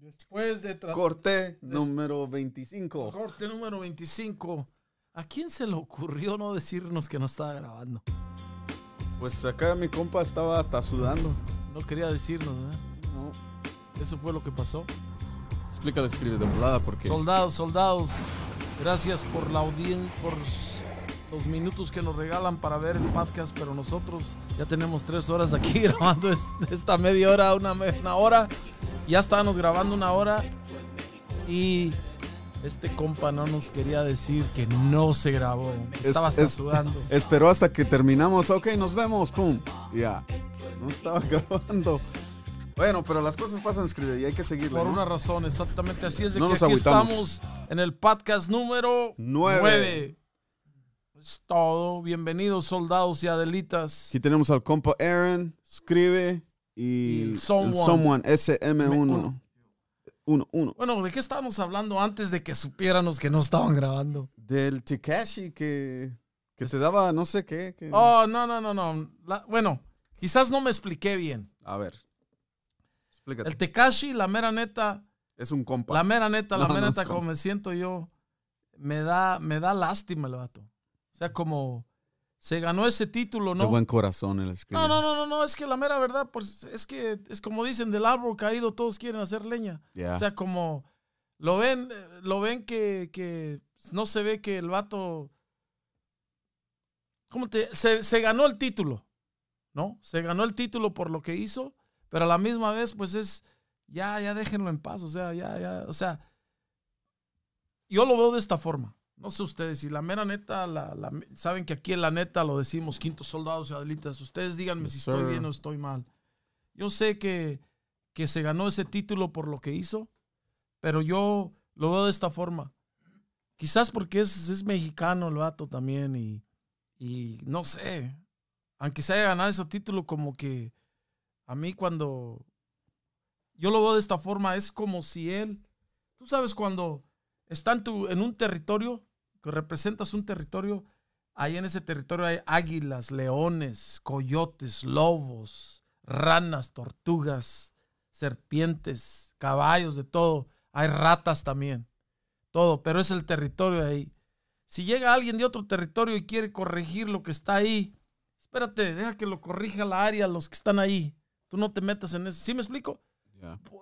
Después de Corte número 25. corte número 25, ¿a quién se le ocurrió no decirnos que no estaba grabando? Pues acá mi compa estaba hasta sudando. No quería decirnos, ¿verdad? No. Eso fue lo que pasó. Explícalo, escribe de volada porque. Soldados, soldados, gracias por la audiencia, por los minutos que nos regalan para ver el podcast, pero nosotros ya tenemos tres horas aquí grabando es- esta media hora, una, una hora. Ya estábamos grabando una hora y este compa no nos quería decir que no se grabó. Estaba hasta es- sudando. Esperó hasta que terminamos. Ok, nos vemos. Pum. Ya. No estaba grabando. Bueno, pero las cosas pasan, escribe, y hay que seguirle. Por ¿no? una razón, exactamente así es de No que aquí estamos en el podcast número Nueve. 9. Es todo. Bienvenidos, soldados y adelitas. Aquí tenemos al compa Aaron, escribe y, el someone. someone, SM1. uno. Uno, uno. Bueno, ¿de qué estábamos hablando antes de que supiéramos que no estaban grabando? Del Tekashi que, que te daba no sé qué. que- Oh, no, no, no, no. La- bueno, quizás no me expliqué bien. A ver. Explícate. El Tekashi, la mera neta, es un compa. la mera neta, la No, mera no neta, como- me siento yo, me da, me da lástima el vato. O sea, como se ganó ese título, De ¿no? buen corazón el escribe. No, no, no, no, no, es que la mera verdad, pues es que es como dicen, del árbol caído todos quieren hacer leña. Ya. O sea, como lo ven, lo ven que, que no se ve que el vato. ¿Cómo te.? Se, se ganó el título, ¿no? Se ganó el título por lo que hizo, pero a la misma vez, pues es. Ya, ya déjenlo en paz, o sea, ya, ya, o sea. Yo lo veo de esta forma. No sé ustedes, si la mera neta, la, la- saben que aquí en la neta lo decimos, quintos soldados y adelitas. Ustedes díganme Yes, si estoy bien o estoy mal. Yo sé que, que se ganó ese título por lo que hizo, pero yo lo veo de esta forma. Quizás porque es, es mexicano el vato también y, y no sé, aunque se haya ganado ese título como que a mí cuando yo lo veo de esta forma es como si él, tú sabes cuando está en, tu, en un territorio, que representas un territorio, ahí en ese territorio hay águilas, leones, coyotes, lobos, ranas, tortugas, serpientes, caballos, de todo. Hay ratas también, todo, pero es el territorio ahí. Si llega alguien de otro territorio y quiere corregir lo que está ahí, espérate, deja que lo corrija la área, los que están ahí. Tú no te metas en eso. ¿Sí me explico?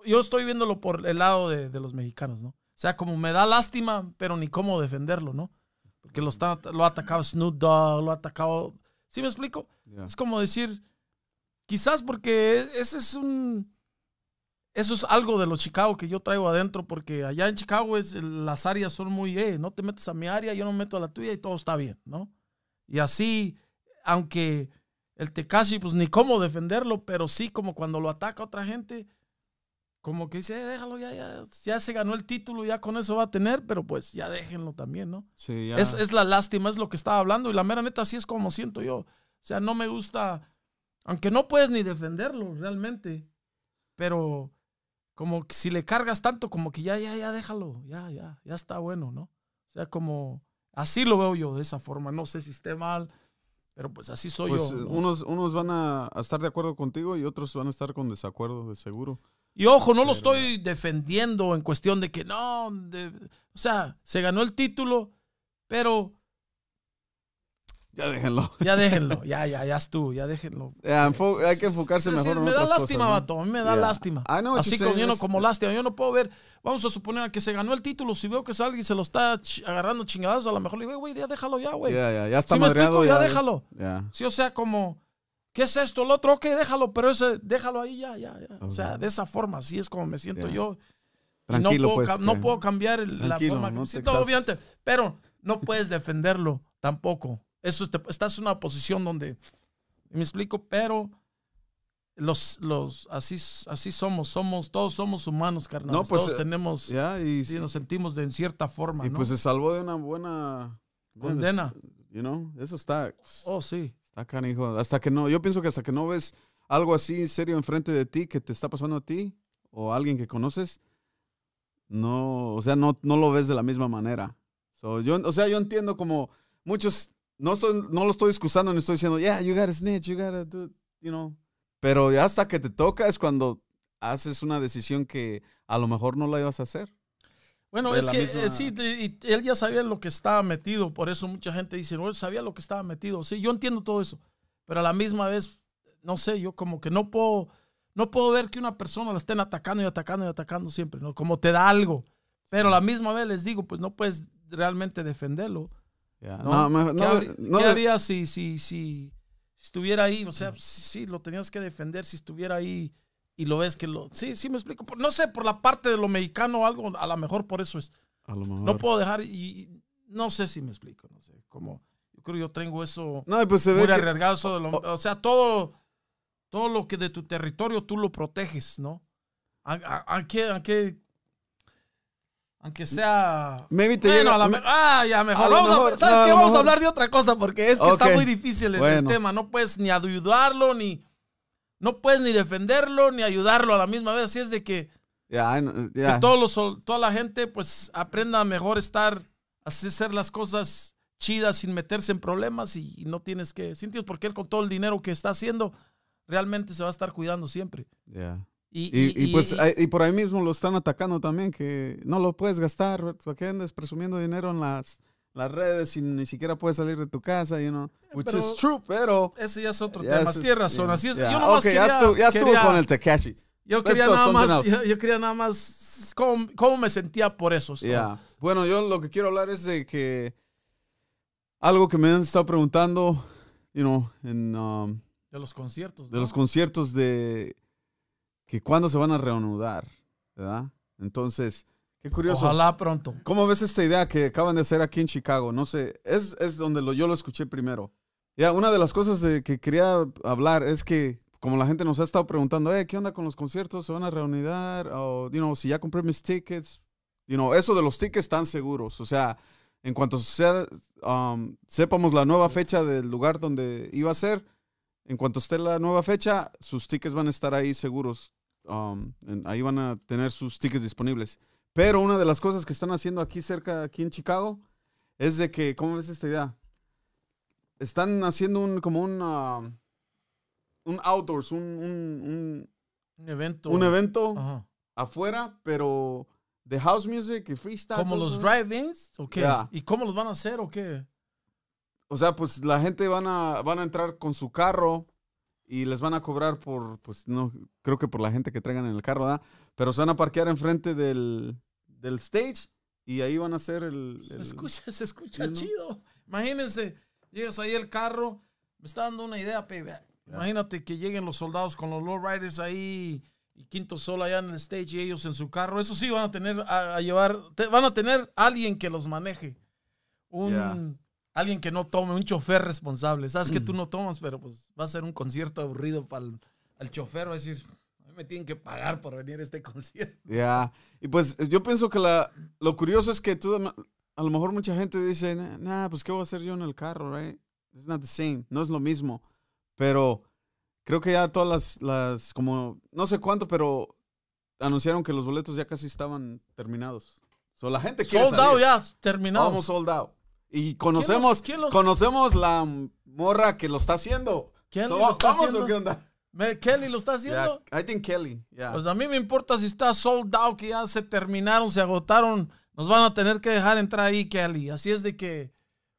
Yo estoy viéndolo por el lado de, de los mexicanos, ¿no? Sea, como me da lástima, pero ni cómo defenderlo, ¿no? Porque lo, está, lo ha atacado Snoop Dogg, lo ha atacado... ¿Sí me explico? Es como decir, quizás porque ese es un... Eso es algo de los Chicago que yo traigo adentro, porque allá en Chicago es, las áreas son muy, eh, no te metes a mi área, yo no me meto a la tuya y todo está bien, ¿no? Y así, aunque el Tekashi, pues ni cómo defenderlo, pero sí como cuando lo ataca otra gente, como que dice, "Eh, déjalo, ya, ya, ya se ganó el título, ya con eso va a tener, pero pues ya déjenlo también, ¿no? Sí, ya. Es, es la lástima, es lo que estaba hablando. Y la mera neta, así es como siento yo. O sea, no me gusta, aunque no puedes ni defenderlo realmente, pero como que si le cargas tanto, como que ya, ya, ya, déjalo, ya, ya, ya está bueno, ¿no? O sea, como, así lo veo yo de esa forma. No sé si esté mal, pero pues así soy Pues, yo. eh, ¿no? unos, unos van a, a estar de acuerdo contigo y otros van a estar con desacuerdo, de seguro. Y ojo, no lo estoy defendiendo en cuestión de que no, de- o sea, se ganó el título, pero Ya déjenlo. ya déjenlo, ya, ya, ya estuvo, ya déjenlo. Enfo- hay que enfocarse mejor sí, en me da otras lástima, cosas, ¿no? vato. A mí me da Yeah. lástima. What Así como yo no como lástima. Yo no puedo ver. Vamos a suponer que se ganó el título. Si veo que es alguien se lo está agarrando chingadas, a lo mejor le digo, güey, ya déjalo ya, güey. Ya, ya, ya está Si me madreado. explico, ya déjalo. Ya. Sí, o sea, como, ¿qué es esto? El otro, ok, déjalo, pero ese, déjalo ahí ya, ya, ya. O sea, de esa forma, así es como me siento Yeah. yo. Tranquilo, no puedo, pues. no que- puedo cambiar la forma que no me te siento, obviamente. Pero no puedes defenderlo tampoco. Eso es- te- estás en una posición donde, me explico, pero los, los, así, así somos, somos, todos somos humanos, carnal. No, pues, todos tenemos, Ya, y, sí, nos sentimos de en cierta forma, y ¿no? pues se salvó de una buena. Condena. You know, eso está. Oh, sí. Hasta que no, yo pienso que hasta que no ves algo así serio enfrente de ti que te está pasando a ti o a alguien que conoces, no, o sea, no, no lo ves de la misma manera. So, yo, o sea, yo entiendo como muchos, no, estoy, no lo estoy excusando, no estoy diciendo, yeah, you gotta snitch, you gotta do, you know. Pero hasta que te toca es cuando haces una decisión que a lo mejor no la ibas a hacer. Bueno, es que misma- eh, sí, de- él ya sabía lo que estaba metido, por eso mucha gente dice, no, él sabía lo que estaba metido. Sí, yo entiendo todo eso, pero a la misma vez, no sé, yo como que no puedo, no puedo ver que una persona la estén atacando y atacando y atacando siempre, ¿no? Como te da algo, pero a la misma vez les digo, pues no puedes realmente defenderlo. Ya, ¿no? no, ¿Qué, no- qué harías si, si, si, si estuviera ahí? O sea, sí, lo tenías que defender si estuviera ahí y lo ves que lo... Sí, sí me explico. No sé, por la parte de lo mexicano o algo, a lo mejor por eso es. a lo mejor. No puedo dejar y, no sé si me explico, no sé, como yo creo que yo tengo eso No, pues se ve muy que- arriesgado, eso de lo- o sea, todo todo lo que de tu territorio tú lo proteges, ¿no? A- a- Aunque aunque aunque sea Maybe te bueno, llega- a la me- ah, ya mejor. a Vamos a- mejor- ¿Sabes no, a qué? Vamos a hablar de otra cosa porque es que está muy difícil el, el tema. No puedes ni ayudarlo, ni. No puedes ni defenderlo, ni ayudarlo a la misma vez. Así es de que, que todos los, toda la gente, pues, aprenda a mejor estar, hacer las cosas chidas sin meterse en problemas y, y no tienes que. ¿sí entiendes? Porque él, con todo el dinero que está haciendo, realmente se va a estar cuidando siempre. Y, Y, y, pues y- por ahí mismo lo están atacando también, que no lo puedes gastar, ¿para qué andes presumiendo dinero en las, las redes y ni siquiera puedes salir de tu casa, you know? Which pero- is true, pero... ese ya es otro tema. Tienes razón. ya, Así es. ya. Yo nomás Ok, quería, ya estuvo, ya estuvo quería- con el Tekashi. Yo quería nada más, yo, yo quería nada más cómo, cómo me sentía por eso. Ya. Bueno, yo lo que quiero hablar es de que algo que me han estado preguntando, you know, en, um, De los conciertos. de los conciertos de que cuándo se van a reanudar, ¿verdad? Entonces, qué curioso. Ojalá pronto. ¿Cómo ves esta idea que acaban de hacer aquí en Chicago? No sé, es, es donde lo, yo lo escuché primero. Ya, una de las cosas de que quería hablar es que, como la gente nos ha estado preguntando, eh, ¿qué onda con los conciertos? ¿Se van a reunir? O, you know, si ya compré mis tickets. You know, eso de los tickets están seguros. O sea, en cuanto sea, um, sepamos la nueva fecha del lugar donde iba a ser, en cuanto esté la nueva fecha, sus tickets van a estar ahí seguros. Um, en- ahí van a tener sus tickets disponibles. Pero una de las cosas que están haciendo aquí cerca, aquí en Chicago, es de que, ¿cómo ves esta idea? Están haciendo un, como un, um, un outdoors, un, un, Un evento. un, un evento Ajá. afuera, pero de house music y freestyle. ¿Como los drive-ins? ¿O qué? Ya. ¿Y cómo los van a hacer o qué? O sea, pues la gente van a, van a entrar con su carro y les van a cobrar por, pues no, creo que por la gente que traigan en el carro, ¿verdad? Pero se van a parquear enfrente del, del stage y ahí van a hacer el... Se escucha, se escucha chido. Imagínense, llegas ahí el carro. Me está dando una idea, baby. Imagínate que lleguen los soldados con los lowriders ahí y Quinto Sol allá en el stage y ellos en su carro. Eso sí, van a tener a, a llevar, te- van a tener alguien que los maneje. Un. Alguien que no tome, un chofer responsable. Sabes que tú no tomas, pero pues va a ser un concierto aburrido para el chofer. Va a decir, "A mí me tienen que pagar por venir a este concierto. Ya, y pues yo pienso que la, lo curioso es que tú, a lo mejor mucha gente dice, nah, nah, pues ¿qué voy a hacer yo en el carro, right? It's not the same, no es lo mismo. Pero creo que ya todas las, las como, no sé cuánto, pero anunciaron que los boletos ya casi estaban terminados. So, la gente quiere Soldado salir. ya, terminado. Vamos sold out. Y conocemos, quién los- conocemos la morra que lo está haciendo. ¿Quién So, lo está ¿Vamos haciendo? o qué onda? Kelly lo está haciendo. Yeah, I think Kelly, yeah. Pues a mí me importa si está sold out, que ya se terminaron, se agotaron. Nos van a tener que dejar entrar ahí, Kelly. Así es de que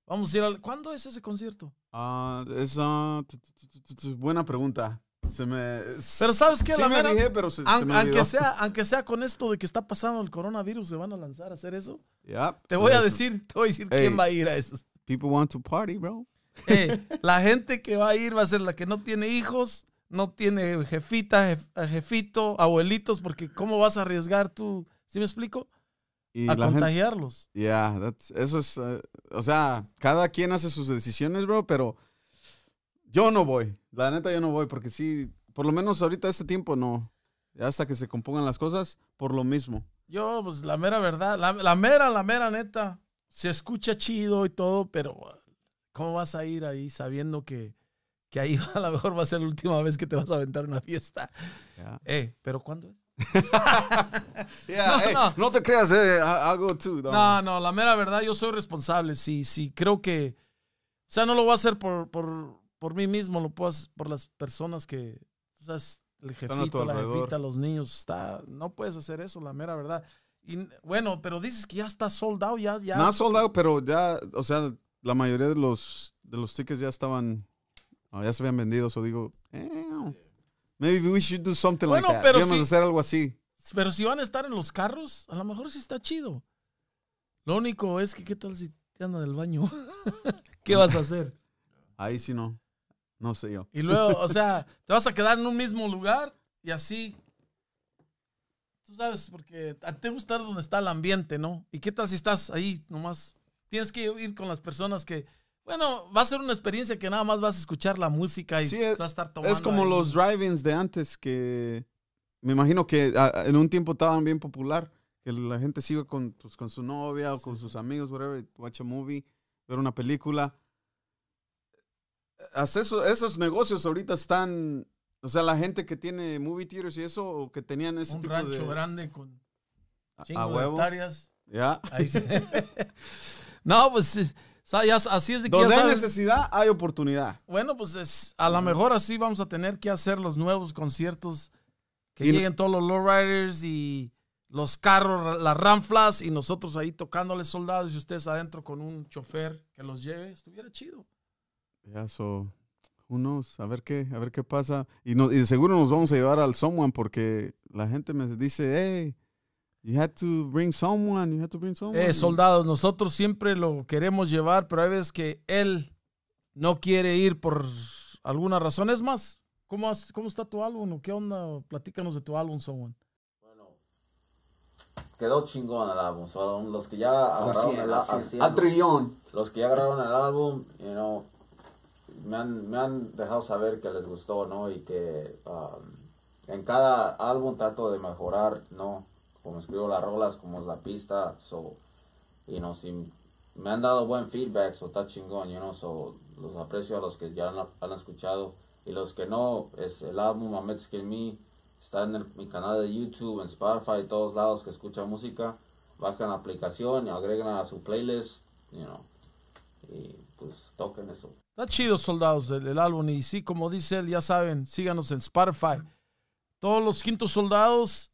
vamos a ir al... ¿Cuándo es ese concierto? Ah, es tu, tu, tu, buena pregunta. Se me. Pero ¿sabes qué? Sí La me mera- fijé, pero se, se Aun- me aunque, sea, aunque sea con esto de que está pasando el coronavirus, ¿se van a lanzar a hacer eso? Yep. Te voy a Listen, decir, te voy a decir Ey. quién va a ir a eso. People want to party, bro. Eh, la gente que va a ir va a ser la que no tiene hijos, no tiene jefita, jef- jefito, abuelitos, porque ¿cómo vas a arriesgar tú? ¿Sí me explico? Y A contagiarlos. Yeah, that's- eso es. eh, o sea, cada quien hace sus decisiones, bro, pero yo no voy. La neta, yo no voy, porque sí, por lo menos ahorita este tiempo no. Ya hasta que se compongan las cosas, por lo mismo. Yo, pues la mera verdad, la, la mera, la mera neta, se escucha chido y todo, pero ¿cómo vas a ir ahí sabiendo que, que ahí a lo mejor va a ser la última vez que te vas a aventar una fiesta? Yeah. Eh, ¿pero cuándo es? Yeah, No, hey, no. no. te creas, eh. I- I'll go too. No, no, la mera verdad, yo soy responsable. Sí, sí, creo que, o sea, no lo voy a hacer por, por, por mí mismo, lo puedo hacer por las personas que, o sea, el jefito, la jefita, los niños. Está, no puedes hacer eso, la mera verdad. Y bueno, pero dices que ya está soldado, ya, ya. No soldado, pero ya, o sea, la mayoría de los, de los tickets ya estaban, ya se habían vendido. O digo, eh, maybe we should do something Bueno, like that. pero Debemos sí- hacer algo así. Pero si van a estar en los carros, a lo mejor sí está chido. Lo único es que, ¿qué tal si te anda del baño? ¿Qué vas a hacer? Ahí sí no. No sé yo. Y luego, o sea, te vas a quedar en un mismo lugar y así. Tú sabes, porque a ti te gusta donde está el ambiente, ¿no? ¿Y qué tal si estás ahí nomás? Tienes que ir con las personas que, bueno, va a ser una experiencia que nada más vas a escuchar la música y Sí, es- vas a estar tomando. Es como ahí. los drive-ins de antes que me imagino que ah, en un tiempo estaban bien popular. Que la gente sigue con, pues, con su novia o con sus amigos, whatever, watch a movie, ver una película. Eso- esos negocios ahorita están, o sea, la gente que tiene movie theaters y eso, o que tenían ese Un tipo rancho de... grande con a- chingo a de huevo. hectáreas. Ya. Sí. no, pues ya- así es de que ya Donde hay sabes. necesidad, hay oportunidad. Bueno, pues es, a lo mejor así vamos a tener que hacer los nuevos conciertos. Que Y- lleguen todos los lowriders y los carros, las ranflas y nosotros ahí tocándoles soldados y ustedes adentro con un chofer que los lleve. Estuviera chido. Ya, so, who knows, a ver qué, a ver qué pasa. Y, no, y seguro nos vamos a llevar al someone porque la gente me dice, hey, you had to bring someone, you had to bring someone. Eh, soldados, nosotros siempre lo queremos llevar, pero hay veces que él no quiere ir por alguna razón. Es más, ¿cómo, has- cómo está tu álbum? o ¿Qué onda? Platícanos de tu álbum, Someone. Bueno, quedó chingón el álbum. Son los que ya agarraron el álbum. Al trillón. Los que ya grabaron el álbum, you know, me han, me han dejado saber que les gustó, ¿no? Y que um, en cada álbum trato de mejorar, ¿no? Como escribo las rolas, como es la pista, so, you know, si me han dado buen feedback, so está chingón, you know, so los aprecio a los que ya han, han escuchado y los que no, es el álbum Ahmed Skin Me, está en el- mi canal de YouTube, en Spotify, todos lados que escuchan música, bajan la aplicación y agregan a su playlist, you know, y pues toquen eso. Está chido, soldados, el, el álbum. Y sí, como dice él, ya saben, síganos en Spotify. Todos los quintos soldados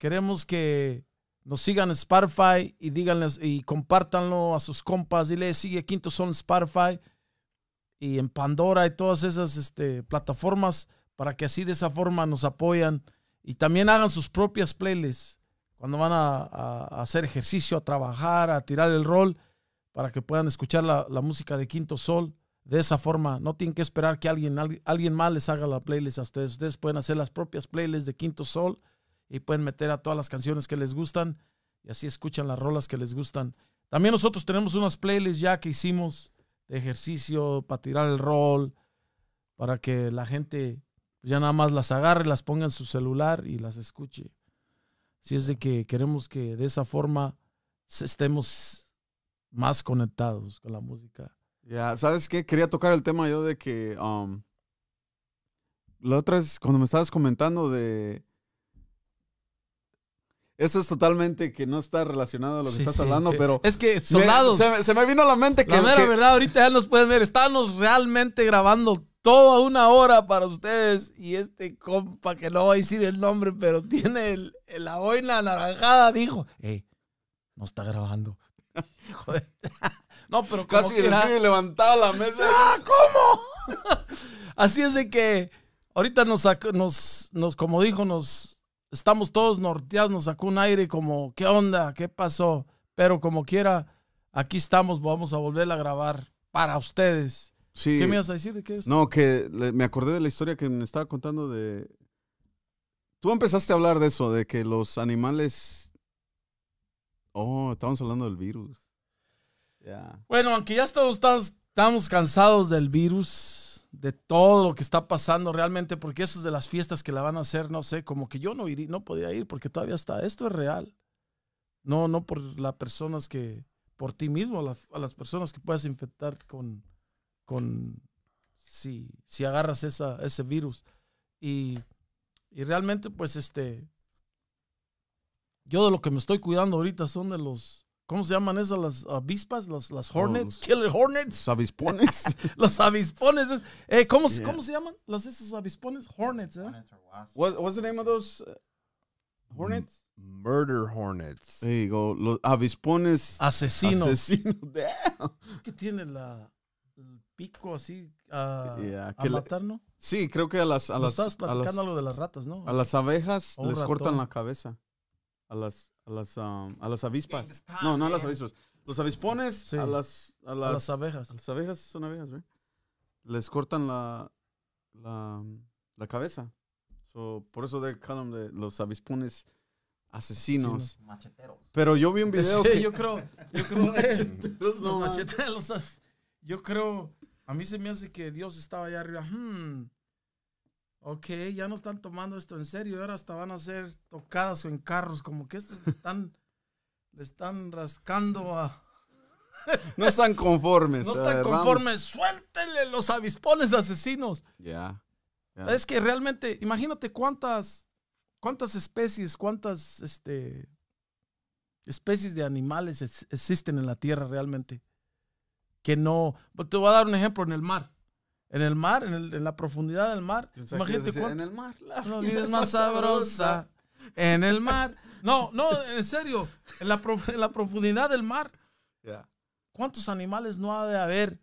queremos que nos sigan en Spotify y díganles y compártanlo a sus compas. Dile, sigue Quinto Sol en Spotify y en Pandora y todas esas este, plataformas para que así de esa forma nos apoyan y también hagan sus propias playlists cuando van a, hacer ejercicio, a trabajar, a tirar el rol para que puedan escuchar la, música de Quinto Sol de esa forma. No tienen que esperar que alguien, alguien, alguien más les haga la playlist a ustedes. Ustedes pueden hacer las propias playlists de Quinto Sol y pueden meter a todas las canciones que les gustan y así escuchan las rolas que les gustan. También nosotros tenemos unas playlists ya que hicimos de ejercicio para tirar el rol, para que la gente pues, ya nada más las agarre, las ponga en su celular y las escuche. Si es de que queremos que de esa forma estemos más conectados con la música. Ya, ¿sabes qué? Quería tocar el tema yo de que um, la otra vez cuando me estabas comentando de eso es totalmente que no está relacionado a lo que Sí, estás sí. hablando, pero Es que soldados, se, me- se me vino a la mente que, la mera que- verdad, ahorita ya nos pueden ver. Estábamos realmente grabando toda una hora para ustedes y este compa que no va a decir el nombre, pero tiene el, el- la boina anaranjada, dijo, hey, no está grabando. Hijo de- no, pero como casi escribe levantaba la mesa. ¡Ah, cómo! Así es de que ahorita nos sacó, nos, nos, como dijo, nos estamos todos norteados, nos sacó un aire como, ¿qué onda? ¿Qué pasó? Pero como quiera, aquí estamos, vamos a volver a grabar para ustedes. Sí. ¿Qué me ibas a decir de qué es? No, que le- me acordé de la historia que me estaba contando de... Tú empezaste a hablar de eso, de que los animales... Oh, estábamos hablando del virus. Ya. Bueno, aunque ya estamos, estamos, estamos cansados del virus, de todo lo que está pasando realmente, porque eso es de las fiestas que la van a hacer, no sé, como que yo no iría, no podía ir porque todavía está. Esto es real. No, no por las personas que, por ti mismo, a las, personas que puedas infectar con, con, si, si agarras ese virus. Y, y realmente, pues, este, yo de lo que me estoy cuidando ahorita son de los ¿cómo se llaman esas? Las avispas, los, las hornets, los- killer hornets, Los avispones. los avispones. es- eh, ¿cómo, se- Yeah. ¿Cómo se llaman? Las esos avispones, hornets, ¿eh? What, what's the name of those uh, hornets? Murder hornets. There you go. Los avispones Asesinos. asesinos. Damn. Es que tiene la, el pico así a, Yeah, a matar, ¿no? Sí, creo que a las a las, estabas a las, platicando algo de las ratas, ¿no? a las abejas les ratón. cortan la cabeza. A las a las um, a las avispas. No, no a las avispas. Los avispones Sí. a las a a las, abejas. a las abejas son abejas, ¿verdad? Les cortan la la, la cabeza. So, por eso they call them the- los avispones asesinos. Macheteros. Pero yo vi un video Sí, que yo creo, yo creo, Los no, as- yo creo, a mí se me hace que Dios estaba allá arriba. Hmm, ok, ya no están tomando esto en serio, ahora hasta van a ser tocadas o en carros, como que estos están, le están rascando a... no están conformes. No están conformes, suéltenle los avispones asesinos. Ya. Es que realmente, imagínate cuántas, cuántas especies, cuántas este, especies de animales ex- existen en la tierra realmente. Que no. Te voy a dar un ejemplo en el mar. En el mar, en, el- en la profundidad del mar. Imagínate decir, cuánto. En el mar. La La vida es más sabrosa en el mar. No, no, en serio. En la, prof- en la profundidad del mar. Ya. ¿Cuántos animales no ha de haber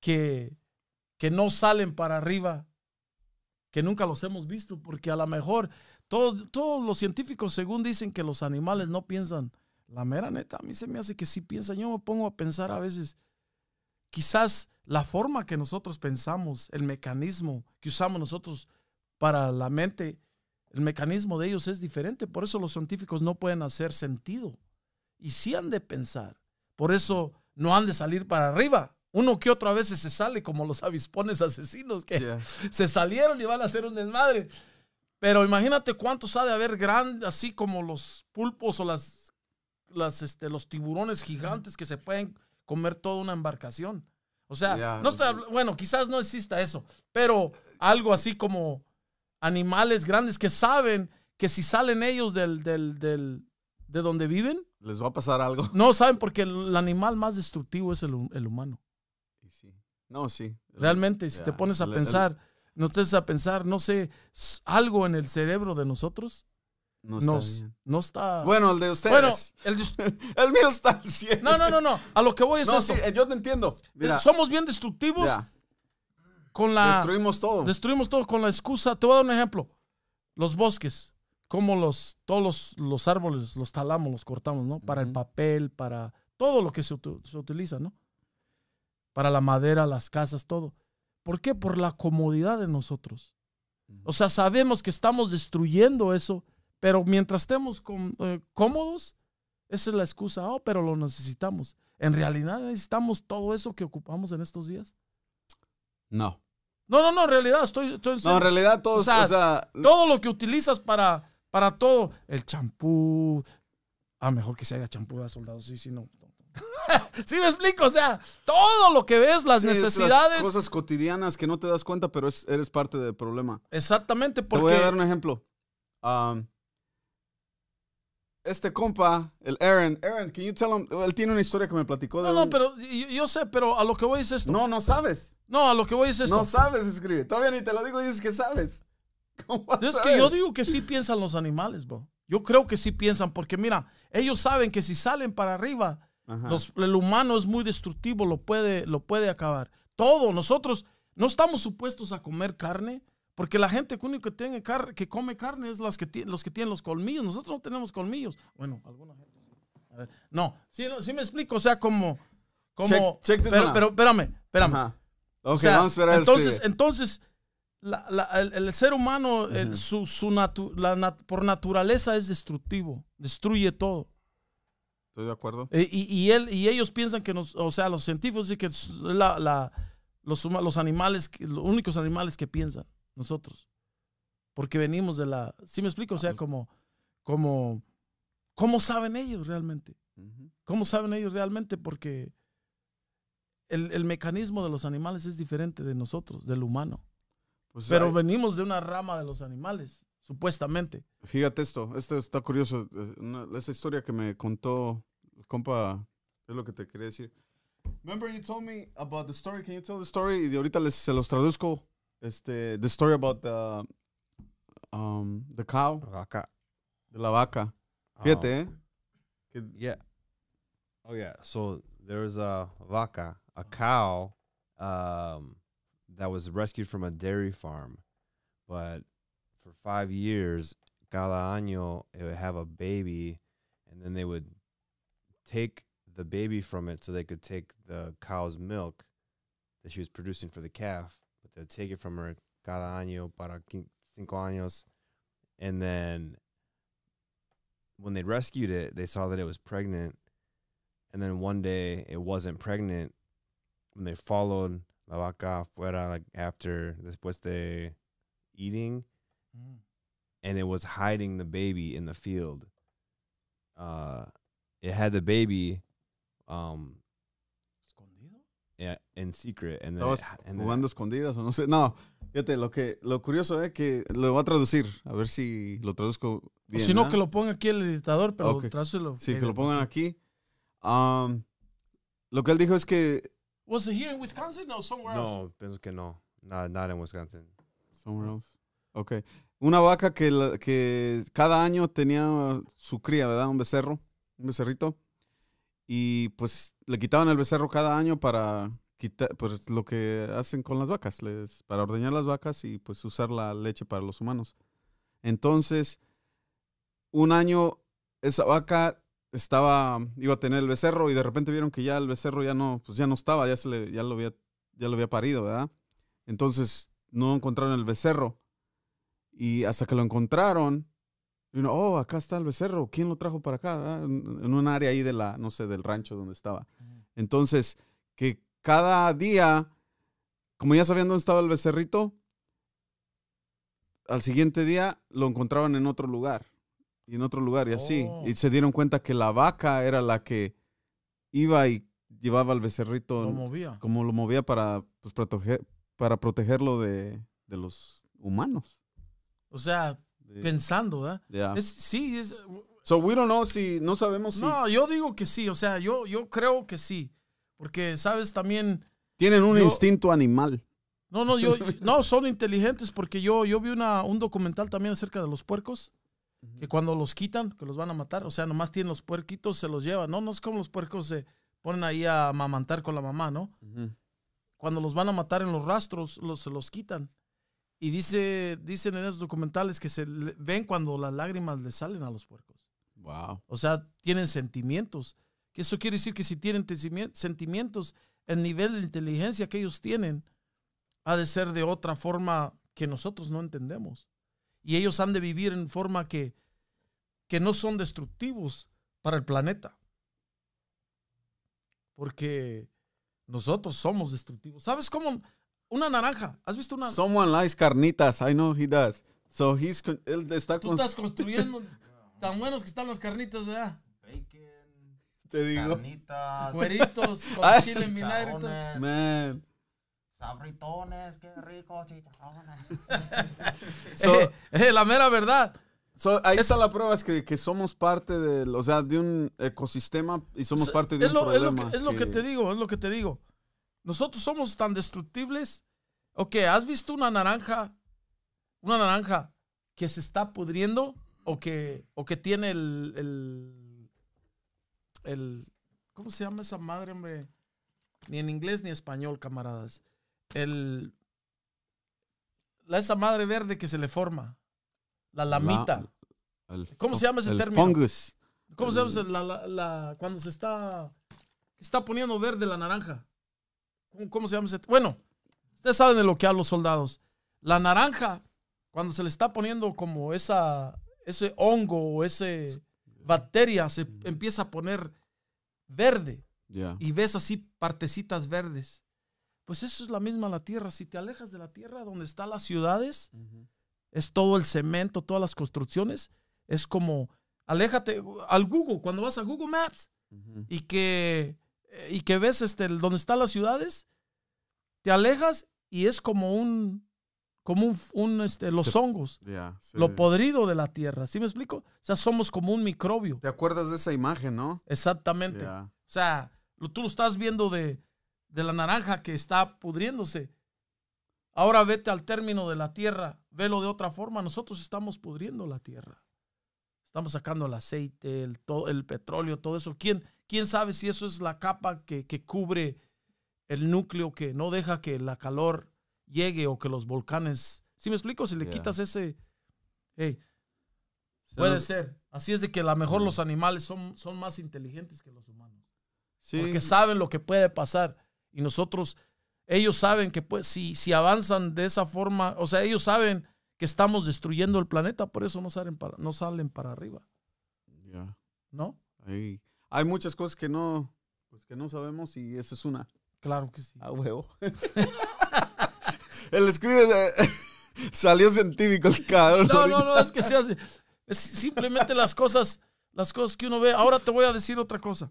que, que no salen para arriba? Que nunca los hemos visto, porque a lo mejor todos, todos los científicos, según dicen que los animales no piensan, la mera neta, a mí se me hace que sí piensan. Yo me pongo a pensar a veces, quizás la forma que nosotros pensamos, el mecanismo que usamos nosotros para la mente, el mecanismo de ellos es diferente. Por eso los científicos no pueden hacer sentido. Y sí han de pensar. Por eso no han de salir para arriba. Uno que otra veces se sale como los avispones asesinos que se salieron y van a hacer un desmadre. Pero imagínate cuántos ha de haber grandes, así como los pulpos o las, las, este, los tiburones gigantes que se pueden comer toda una embarcación. O sea, no está, bueno, quizás no exista eso, pero algo así como animales grandes que saben que si salen ellos del, del, del, de donde viven, Les va a pasar algo. no saben porque el animal más destructivo es el, el humano. Sí. No, sí. Realmente, si te pones a el- el- pensar, no te a pensar, no sé, algo en el cerebro de nosotros no está nos, no está. Bueno, el de Bueno, ustedes. el de- el mío está al 100. no, no, no, no. A lo que voy es No, esto. sí, eh, yo te entiendo. Mira, Somos bien destructivos ya, con la. destruimos todo. Destruimos todo con la excusa. Te voy a dar un ejemplo. Los bosques, como los, todos los, los árboles los talamos, los cortamos, ¿no? Para el papel, para todo lo que se, se utiliza, ¿no? Para la madera, las casas, todo. ¿Por qué? Por la comodidad de nosotros. O sea, sabemos que estamos destruyendo eso, pero mientras estemos com- eh, cómodos, esa es la excusa. Oh, pero lo necesitamos. En realidad necesitamos todo eso que ocupamos en estos días. no. No, no, no, en realidad estoy, estoy No, en realidad todos, O sea, o sea, todo lo que utilizas para, para todo, el champú. Ah, mejor que se haya champú de soldado, sí, sí, no. sí, me explico, o sea, todo lo que ves, las sí, es necesidades. cosas cotidianas que no te das cuenta, pero es- eres parte del problema. Exactamente, Te voy a porque dar un ejemplo. Um, este compa, el Aaron, Aaron, can you tell him? Él tiene una historia que me platicó de No, no, pero yo, yo sé, pero a lo que voy es esto. No, No, no sabes. a lo que voy es esto. No sabes escribir. Todavía ni te lo digo y dices que sabes. ¿Cómo vas es a que yo digo que sí piensan los animales, bro. Yo creo que sí piensan, porque mira, ellos saben que si salen para arriba, los- el humano es muy destructivo, lo puede, lo puede acabar. Todo, nosotros no estamos supuestos a comer carne, porque la gente que único que, tiene car- que come carne es las que los que tienen los colmillos. Nosotros no tenemos colmillos. Bueno, alguna gente sí. A ver, no, sí, sí me explico, o sea, como... como Check- check pero, pero espérame, espérame. Ajá. Ok, O sea, vamos a entonces, entonces la- la- el, el ser humano, el- su, su natu- la nat- por naturaleza es destructivo, destruye todo. Estoy de acuerdo. Eh, y, y él, y ellos piensan que nos, o sea, los científicos dicen que la, la- los, los animales, los únicos animales que piensan, nosotros. Porque venimos de la, ¿sí me explico? O sea, como, como, ¿cómo saben ellos realmente? ¿Cómo saben ellos realmente? Porque el, el mecanismo de los animales es diferente de nosotros, del humano. Pues, Pero ay, venimos de una rama de los animales, supuestamente. Fíjate esto, esto está curioso. eh, una- esa historia que me contó compa, es lo que te quería decir. Remember you told me about the story, can you tell the story? Y ahorita les, se los traduzco. Este, the story about the, um, the cow, Vaca. de la vaca. Oh, Fíjate, eh. Yeah. Oh yeah. So there was a vaca, a cow, um, that was rescued from a dairy farm, but for five years, cada año it would have a baby, and then they would take the baby from it so they could take the cow's milk that she was producing for the calf, take it from her cada año para cinco años, and then when they rescued it, they saw that it was pregnant, and then one day it wasn't pregnant. When they followed la vaca afuera, like after después de eating, and it was hiding the baby in the field. Uh, it had the baby, um. In secret, and then, and then jugando escondidas o no sé. No, fíjate, lo que lo curioso es que lo voy a traducir, a ver si lo traduzco bien. si no, ¿ah? que lo ponga aquí el editador, pero Ok. tráselo. Sí, que lo pongan aquí. Um, lo que él dijo es que Was it here in Wisconsin or somewhere else? no, pienso que no, not not in Wisconsin. Somewhere else. Ok. Una vaca que, la- que cada año tenía su cría, ¿verdad? Un becerro, un becerrito. Y pues le quitaban el becerro cada año para quitar, pues lo que hacen con las vacas, les, para ordeñar las vacas y pues usar la leche para los humanos. Entonces, un año esa vaca estaba, iba a tener el becerro y de repente vieron que ya el becerro ya no, pues ya no estaba, ya se le, ya lo había, ya lo había parido, ¿verdad? Entonces no encontraron el becerro. Y hasta que lo encontraron, y uno, oh, acá está el becerro. ¿Quién lo trajo para acá? verdad? En, en un área ahí de la, no sé, del rancho donde estaba. Entonces, que cada día, como ya sabían dónde estaba el becerrito, al siguiente día lo encontraban en otro lugar. Y en otro lugar, y así. Oh. Y se dieron cuenta que la vaca era la que iba y llevaba al becerrito Lo movía. como lo movía para, pues, proteger, para protegerlo de, de los humanos. O sea, De- pensando, ¿verdad? Es, sí, es, So we don't know si, no sabemos si No, yo digo que sí, o sea, yo, yo creo que sí. Porque, ¿sabes? También, tienen un yo- instinto animal. no, no, yo, no, son inteligentes porque yo, yo vi una, un documental también acerca de los puercos, que cuando los quitan, que los van a matar, o sea, nomás tienen los puerquitos, se los llevan, no, no es como los puercos se ponen ahí a amamantar con la mamá, ¿no? Cuando los van a matar en los rastros, los, se los quitan. Y dice, dicen en esos documentales que se ven cuando las lágrimas le salen a los puercos. Wow. O sea, tienen sentimientos. Que eso quiere decir que si tienen sentimientos, el nivel de inteligencia que ellos tienen ha de ser de otra forma que nosotros no entendemos. Y ellos han de vivir en forma que, que no son destructivos para el planeta. Porque nosotros somos destructivos. ¿Sabes cómo? Una naranja. ¿Has visto una? Someone likes carnitas. I know he does. So he's él está Tú estás construyendo tan buenos que están las carnitas, ¿verdad? Te digo. carnitas, Cueritos con Ay. chile en vinagre. y todo. chicharrones, Man. sabritones, qué rico, chicharrones. So, Eh, eh, la mera verdad. so, ahí Es- está la prueba, es que, que somos parte del, o sea, de un ecosistema y somos Es- parte de es un lo, es lo problema. que, es lo que te digo, es lo que te digo. Nosotros somos tan destructibles. Ok, ¿has visto una naranja? Una naranja que se está pudriendo o que, o que tiene el, el, el- ¿Cómo se llama esa madre, hombre? Ni en inglés ni español, camaradas. El. La, esa madre verde que se le forma. La lamita. El ¿Cómo se llama ese el término? Fungus. ¿Cómo se llama la, la- la- cuando se está, está poniendo verde la naranja? ¿Cómo, cómo se llama ese? Bueno, ustedes saben de lo que hablo, soldados. La naranja, cuando se le está poniendo como esa, ese hongo o ese bacteria, se empieza a poner verde y ves así partecitas verdes. Pues eso es la misma la tierra. Si te alejas de la tierra donde están las ciudades, es todo el cemento, todas las construcciones. Es como, aléjate al Google, cuando vas a Google Maps y que, y que ves este, donde están las ciudades, te alejas y es como un, como un, un, este, los hongos, sí. lo podrido de la tierra. ¿Sí me explico? O sea, somos como un microbio. ¿Te acuerdas de esa imagen, no? Exactamente. O sea, tú lo estás viendo de, de la naranja que está pudriéndose. Ahora vete al término de la tierra, velo de otra forma. Nosotros estamos pudriendo la tierra. Estamos sacando el aceite, el, to- el petróleo, todo eso. ¿Quién, ¿Quién sabe si eso es la capa que, que cubre el núcleo que no deja que la calor llegue o que los volcanes... ¿Sí me explico? Si le quitas ese... Hey, puede ser. Así es de que a lo mejor los animales son, son más inteligentes que los humanos Sí, porque saben lo que puede pasar. Y nosotros, ellos saben que pues, si, si avanzan de esa forma, o sea, ellos saben que estamos destruyendo el planeta, por eso no salen para, no salen para arriba, ya. ¿no? Hay, hay muchas cosas que no, pues que no sabemos y esa es una. Claro que sí. A huevo. el escribe de- salió científico el cabrón. No, no, no, es que se hace. Es simplemente las cosas, las cosas que uno ve. Ahora te voy a decir otra cosa.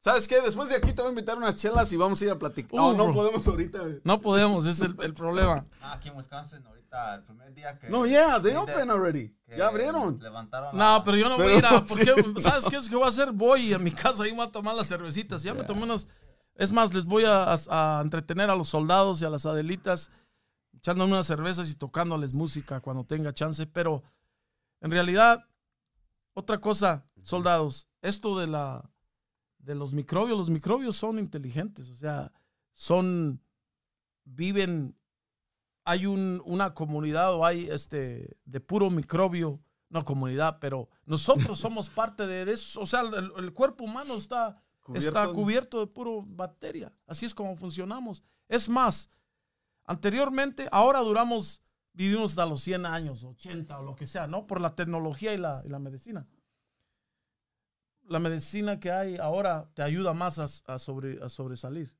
¿Sabes qué? Después de aquí te voy a invitar unas chelas y vamos a ir a platicar. No, Uh, no bro. podemos ahorita. güey. No podemos, es el, el problema. Ah, aquí en Wisconsin, ahorita, el primer día que. No, yeah, they de- open already. Ya abrieron. Levantaron. No, la- pero yo no voy a ir a. ¿por sí. qué? ¿Sabes qué es que voy a hacer? Voy a mi casa y voy a tomar las cervecitas. Ya me tomé unas. Es más, les voy a, a- a entretener a los soldados y a las adelitas, echándome unas cervezas y tocándoles música cuando tenga chance. Pero en realidad, otra cosa, soldados, esto de la de los microbios, los microbios son inteligentes, o sea, son viven hay un- una comunidad o hay este de puro microbio, no comunidad, pero nosotros somos parte de, eso, o sea, el, el cuerpo humano está está Cubierto. cubierto de puro bacteria. Así es como funcionamos. Es más, anteriormente, ahora duramos, vivimos hasta los 100 años, 80 o lo que sea, ¿no? Por la tecnología y la, y la medicina. La medicina que hay ahora te ayuda más a, a sobre, a sobresalir.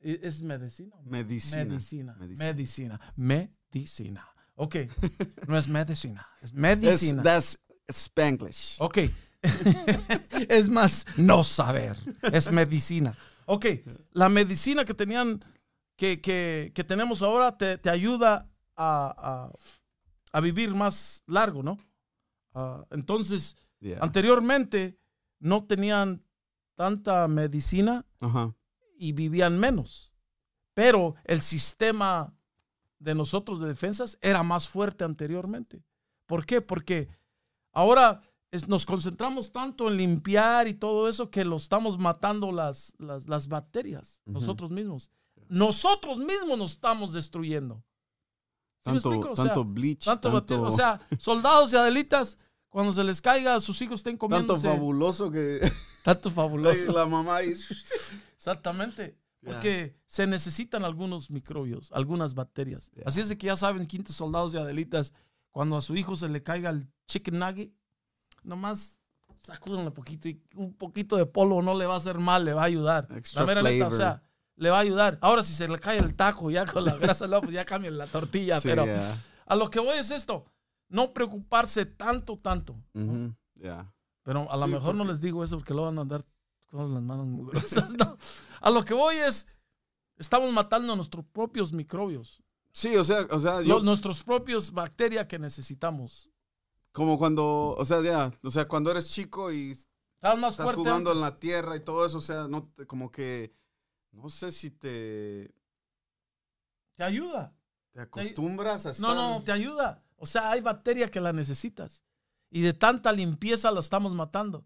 ¿Es, es medicina? Medicina. Medicina. Medicina. Medicina. Medicina. Ok. No es medicina. Es medicina. that's Spanglish. Ok. es más, no saber. Es medicina. Ok. La medicina que tenían, que, que- que tenemos ahora, te, te ayuda a, a- a vivir más largo, ¿no? Ah, entonces, Yeah. anteriormente no tenían tanta medicina y vivían menos. Pero el sistema de nosotros de defensas era más fuerte anteriormente. ¿Por qué? Porque ahora es- nos concentramos tanto en limpiar y todo eso que lo estamos matando las, las, las bacterias, nosotros mismos. Nosotros mismos nos estamos destruyendo. ¿Sí me Tanto? O sea, tanto bleach, tanto tanto, o sea, soldados y adelitas, cuando se les caiga, sus hijos estén tanto comiendo. fabuloso que Tanto fabuloso. la mamá ahí. Exactamente. Porque se necesitan algunos microbios, algunas bacterias. Ya. Así es de que ya saben, quintos soldados y adelitas, cuando a su hijo se le caiga el chicken nugget, nomás sacúdenlo un poquito y un poquito de polvo no le va a hacer mal, le va a ayudar. Extra la mera neta, o sea, le va a ayudar. Ahora, si se le cae el taco ya con la grasa, no, pues ya cambien la tortilla. Sí, pero yeah. a lo que voy es esto, no preocuparse tanto, tanto. yeah. Pero a lo Sí, mejor no les digo eso porque lo van a andar con las manos mugrosas. No. A lo que voy es, estamos matando a nuestros propios microbios, Sí, o sea, o sea, yo nuestros propios bacterias que necesitamos. como cuando, o sea, ya, o sea, cuando eres chico y Estás más estás fuerte. jugando en la tierra y todo eso, o sea, no como que no sé si te, Te ayuda. te acostumbras a estar No, no, te ayuda. O sea, hay bacteria que la necesitas. Y de tanta limpieza la estamos matando.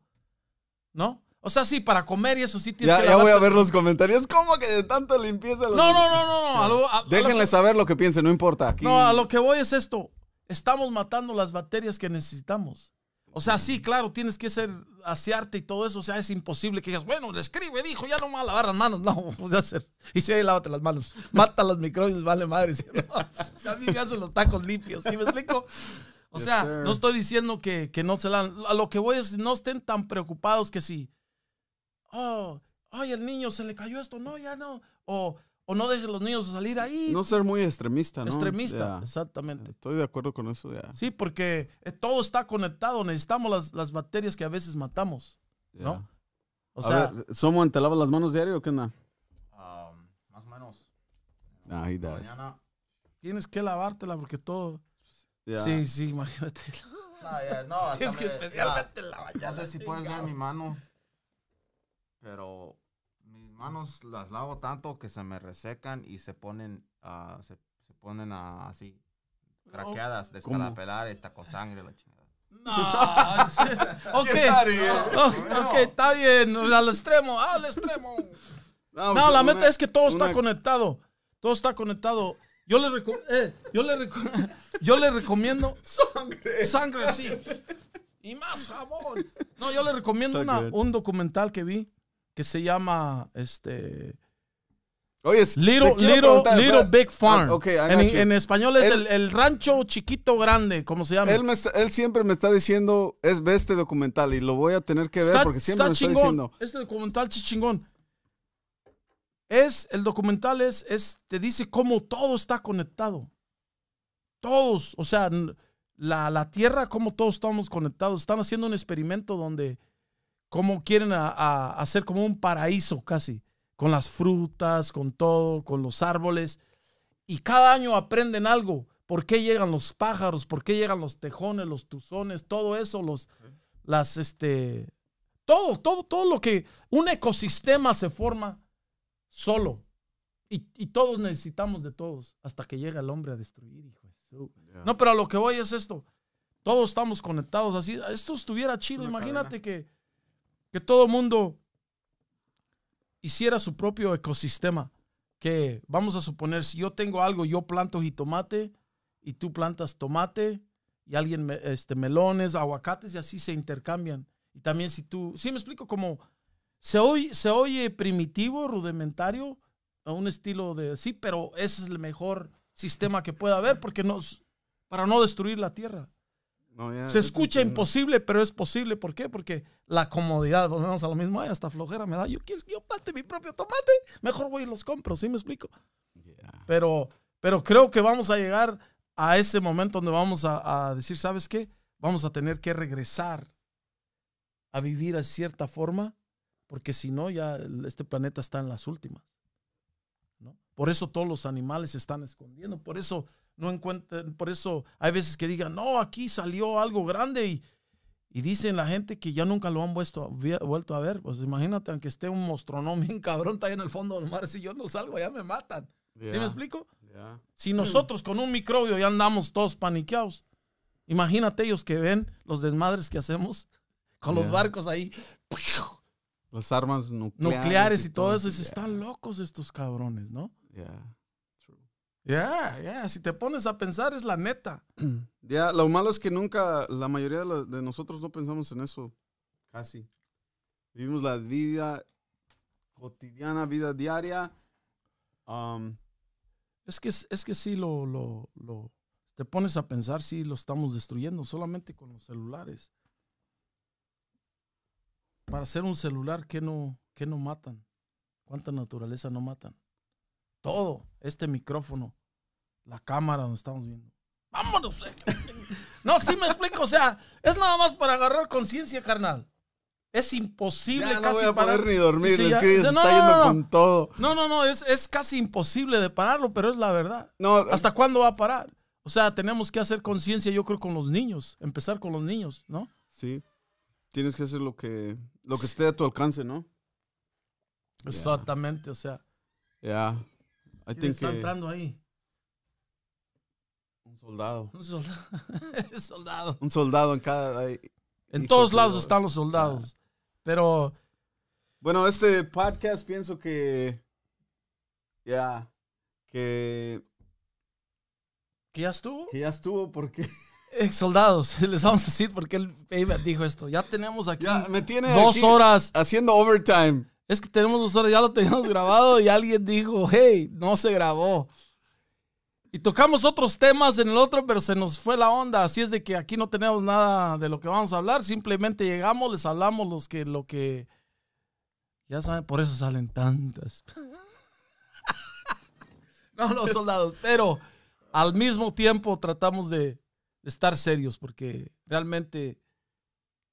¿No? O sea, sí, para comer y eso sí tienes Ya, que ya voy a ver los comentarios. ¿Cómo que de tanta limpieza? los- No, no, no, no, no. A lo- a- a lo Déjenle que- saber lo que piensen, no importa. Aquí, No, a lo que voy es esto. Estamos matando las bacterias que necesitamos. O sea, sí, claro, tienes que ser, asearte y todo eso. O sea, es imposible que digas, bueno, le escribe, dijo, ya no me voy a lavar las manos. No, pues hacer. Y si ahí lávate las manos. Mata los microbios, vale madre. ¿sí? No, o sea, a mí me hacen los tacos limpios. ¿Sí me explico? O Yes, sea, sir. no estoy diciendo que, que no se la... A lo que voy es, no estén tan preocupados que si... Oh, ay, el niño se le cayó esto. No, ya no. O, o no dejen los niños salir ahí. no ser muy extremista, ¿no? Extremista, exactamente. Estoy de acuerdo con eso, ya. Sí, porque eh, todo está conectado. Necesitamos las, las bacterias que a veces matamos. ya. ¿no? O a sea, ver, ¿Somo te lavas las manos diario o qué onda? Um, más o menos. Ah, he does. Mañana. tienes que lavártela porque todo. Yeah. Sí, sí, imagínate. No, ya, no, es que me- especialmente ya, la No mañana. sé si puedes ver mi mano, pero manos las lavo tanto que se me resecan y se ponen, ah, se, se ponen ah, así, craqueadas, descalapelar, esta con sangre, la chingada. No, es- es- ok. Oh, ok, está bien. Al extremo, al extremo. No, No, la una- meta es que todo está una- conectado. Todo está conectado. Yo le, reco- eh, yo le, reco- yo le recomiendo. Sangre. Sangre, sí. Y más jabón. No, yo le recomiendo So una- un documental que vi que se llama este Oye, te Little, Little, Little. Big Farm. Ah, ok, I en, en español es Él- el, el rancho chiquito grande, ¿cómo se llama? Él, me está- él siempre me está diciendo, es ve este documental y lo voy a tener que ver porque siempre me está chingón. diciendo. Este documental es chingón. Es, el documental es, es, te dice cómo todo está conectado. Todos, o sea, la, la tierra, cómo todos estamos conectados. Están haciendo un experimento donde, cómo quieren a- a hacer como un paraíso casi, con las frutas, con todo, con los árboles. Y cada año aprenden algo. ¿Por qué llegan los pájaros? ¿Por qué llegan los tejones, los tuzones? Todo eso, los, las, este, todo, todo, todo lo que un ecosistema se forma solo. Y, y todos necesitamos de todos hasta que llega el hombre a destruir, hijo de su- No, pero a lo que voy es esto. Todos estamos conectados así. Esto estuviera chido. Imagínate que, que todo mundo hiciera su propio ecosistema. Que vamos a suponer, si yo tengo algo, yo planto jitomate y tú plantas tomate y alguien este, melones, aguacates y así se intercambian. Y también si tú, sí me explico como se oye, se oye primitivo, rudimentario, a un estilo de sí, pero ese es el mejor sistema que pueda haber porque no para no destruir la tierra. No, ya, Se escucha imposible, pero es posible. ¿Por qué? Porque la comodidad, volvemos a lo mismo, ay, hasta flojera me da. Yo quiero que yo plante mi propio tomate, mejor voy y los compro, ¿sí me explico? Yeah. Pero, pero creo que vamos a llegar a ese momento donde vamos a, a decir, ¿sabes qué? Vamos a tener que regresar a vivir de cierta forma, porque si no, ya este planeta está en las últimas. ¿no? Por eso todos los animales se están escondiendo, por eso no encuentran, por eso hay veces que digan, no, aquí salió algo grande y, y dicen la gente que ya nunca lo han vuelto, a ver. Pues imagínate, aunque esté un monstronón bien cabrón, está ahí en el fondo del mar, si yo no salgo, ya me matan. ¿Sí Yeah, me explico? yeah. Si nosotros con un microbio ya andamos todos paniqueados, imagínate ellos que ven los desmadres que hacemos con los barcos ahí Las armas nucleares, nucleares y todo eso. Y están locos estos cabrones, ¿no? Yeah, true. Ya, ya, si te pones a pensar es la neta. Ya, lo malo es que nunca, la mayoría de, la- de nosotros no pensamos en eso. Casi. Vivimos la vida cotidiana, vida diaria. Um, Es que, es que sí lo, lo, lo, te pones a pensar, sí lo estamos destruyendo solamente con los celulares. Para hacer un celular, ¿qué no, qué no matan? ¿Cuánta naturaleza no matan? Todo, este micrófono, la cámara donde estamos viendo. Vámonos. eh. No, sí me explico, o sea, es nada más para agarrar conciencia, carnal. Es imposible ya no casi voy a parar- poder ni dormir. Sí, es ya- que se no, está yendo no, con todo. No, no, no, es, es casi imposible de pararlo, pero es la verdad. No, ¿Hasta cuándo va a parar? O sea, tenemos que hacer conciencia, yo creo, con los niños. Empezar con los niños, ¿no? sí. Tienes que hacer lo que, lo que esté a tu alcance, ¿no? Yeah. Exactamente, o sea. Ya. I ¿quién think está entrando ahí? un soldado. Un soldado. soldado. Un soldado en cada. ahí. En todos lados están los soldados. Pero Bueno, este podcast pienso que. Ya. que, que ya estuvo. que ya estuvo porque. Eh, soldados, les vamos a decir porque él Payback dijo esto. Ya tenemos aquí Ya me tiene dos aquí horas. haciendo overtime. Es que tenemos dos horas, ya lo teníamos grabado y alguien dijo, hey, no se grabó. Y tocamos otros temas en el otro, pero se nos fue la onda. Así es de que aquí no tenemos nada de lo que vamos a hablar. Simplemente llegamos, les hablamos los que, lo que. Ya saben, por eso salen tantas. no, los soldados. Pero al mismo tiempo tratamos de, de estar serios, porque realmente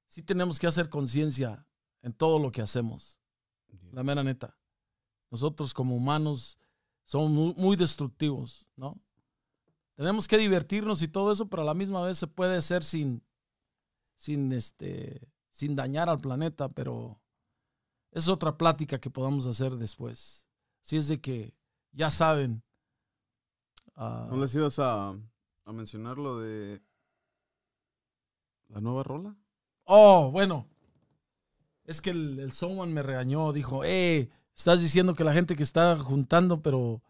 sí tenemos que hacer conciencia en todo lo que hacemos. La mera neta. Nosotros como humanos somos muy, muy destructivos, ¿no? tenemos que divertirnos y todo eso, pero a la misma vez se puede hacer sin, sin, este, sin dañar al planeta, pero es otra plática que podamos hacer después. Si es de que ya saben. ah, ¿No les ibas a, a mencionar lo de la nueva rola? Oh, bueno. Es que el, el Someone me regañó, dijo, eh, estás diciendo que la gente que está juntando, pero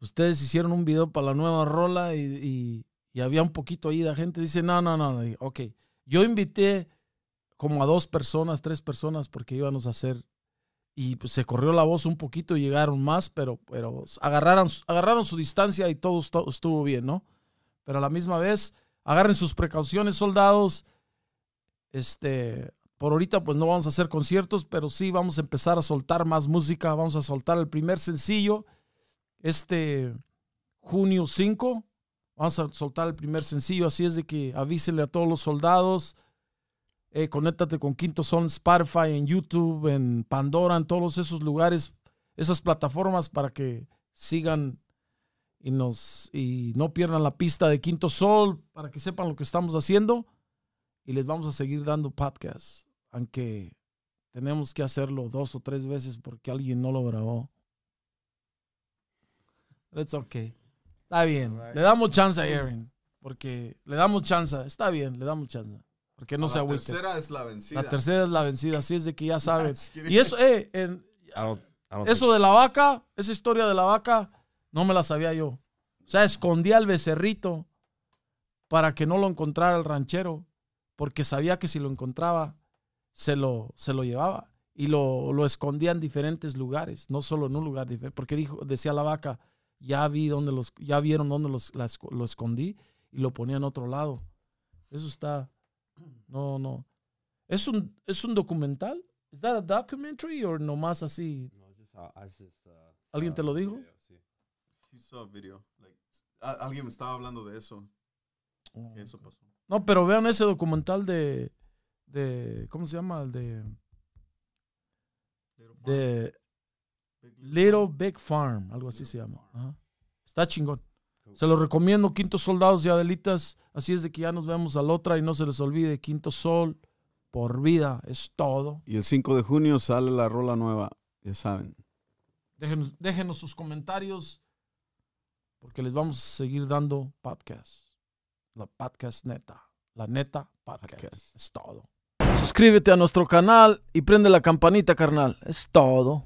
ustedes hicieron un video para la nueva rola y, y- había un poquito ahí de gente. Dice, no, no, no, Ok, yo invité como a dos personas, tres personas, porque íbamos a hacer, y pues se corrió la voz un poquito y llegaron más, pero, pero agarraron, agarraron su distancia y todo estu- estuvo bien, ¿no? Pero a la misma vez, agarren sus precauciones, soldados. Este, por ahorita pues no vamos a hacer conciertos, pero sí vamos a empezar a soltar más música. Vamos a soltar el primer sencillo este junio 5. Vamos a soltar el primer sencillo, así es de que avísenle a todos los soldados. Eh, conéctate con Quinto Son Spotify, en YouTube, en Pandora, en todos esos lugares, esas plataformas para que sigan y nos y no pierdan la pista de Quinto Sol, para que sepan lo que estamos haciendo y les vamos a seguir dando podcast, aunque tenemos que hacerlo dos o tres veces porque alguien no lo grabó. It's okay. Está bien. Le damos chance a Aaron, porque le damos chance. Está bien, le damos chance. Porque no se la agüite. tercera es la vencida. La tercera es la vencida, así es de que ya kidding. Y eso, eh, en- I don't. I don't. eso de la vaca, esa historia de la vaca, no me la sabía yo. O sea, escondía al becerrito para que no lo encontrara el ranchero, porque sabía que si lo encontraba, se lo, se lo llevaba. Y lo, lo escondía en diferentes lugares, no solo en un lugar diferente. Porque dijo, decía la vaca, ya vi dónde los, ya vieron dónde los, la esco- lo escondí y lo ponía en otro lado. Eso está, no, no. ¿Es un, es un documental? ¿Es that a documentary o nomás así? No, just, uh, I just, uh, ¿Alguien te lo dijo? video, sí. He saw a video. Like, a- alguien me estaba hablando de eso. Que eso pasó. No, pero vean ese documental de, de ¿cómo se llama? El de, de Little Big Farm, algo así se llama. Ajá. Está chingón. Se lo recomiendo, Quinto Soldados y Adelitas. Así es de que ya nos vemos a la otra y no se les olvide, Quinto Sol, por vida, es todo. Y el 5 de junio sale la rola nueva. Ya saben. Déjenos, déjenos sus comentarios porque les vamos a seguir dando podcast. La podcast neta. La neta podcast. Podcast. Es todo. Suscríbete a nuestro canal y prende la campanita, carnal. Es todo.